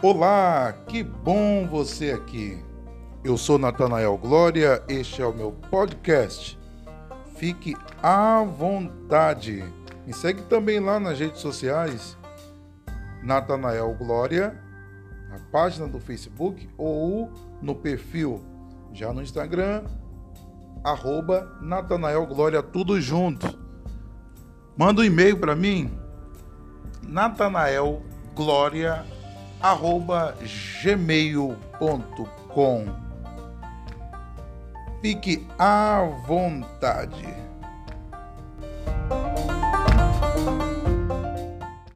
Olá, que bom você aqui. Eu sou Natanael Glória, este é o meu podcast. Fique à vontade. Me segue também lá nas redes sociais, Natanael Glória, na página do Facebook ou no perfil, já no Instagram, arroba Natanael Glória, tudo junto. Manda um e-mail para mim, Natanael Glória arroba gmail.com. Fique à vontade.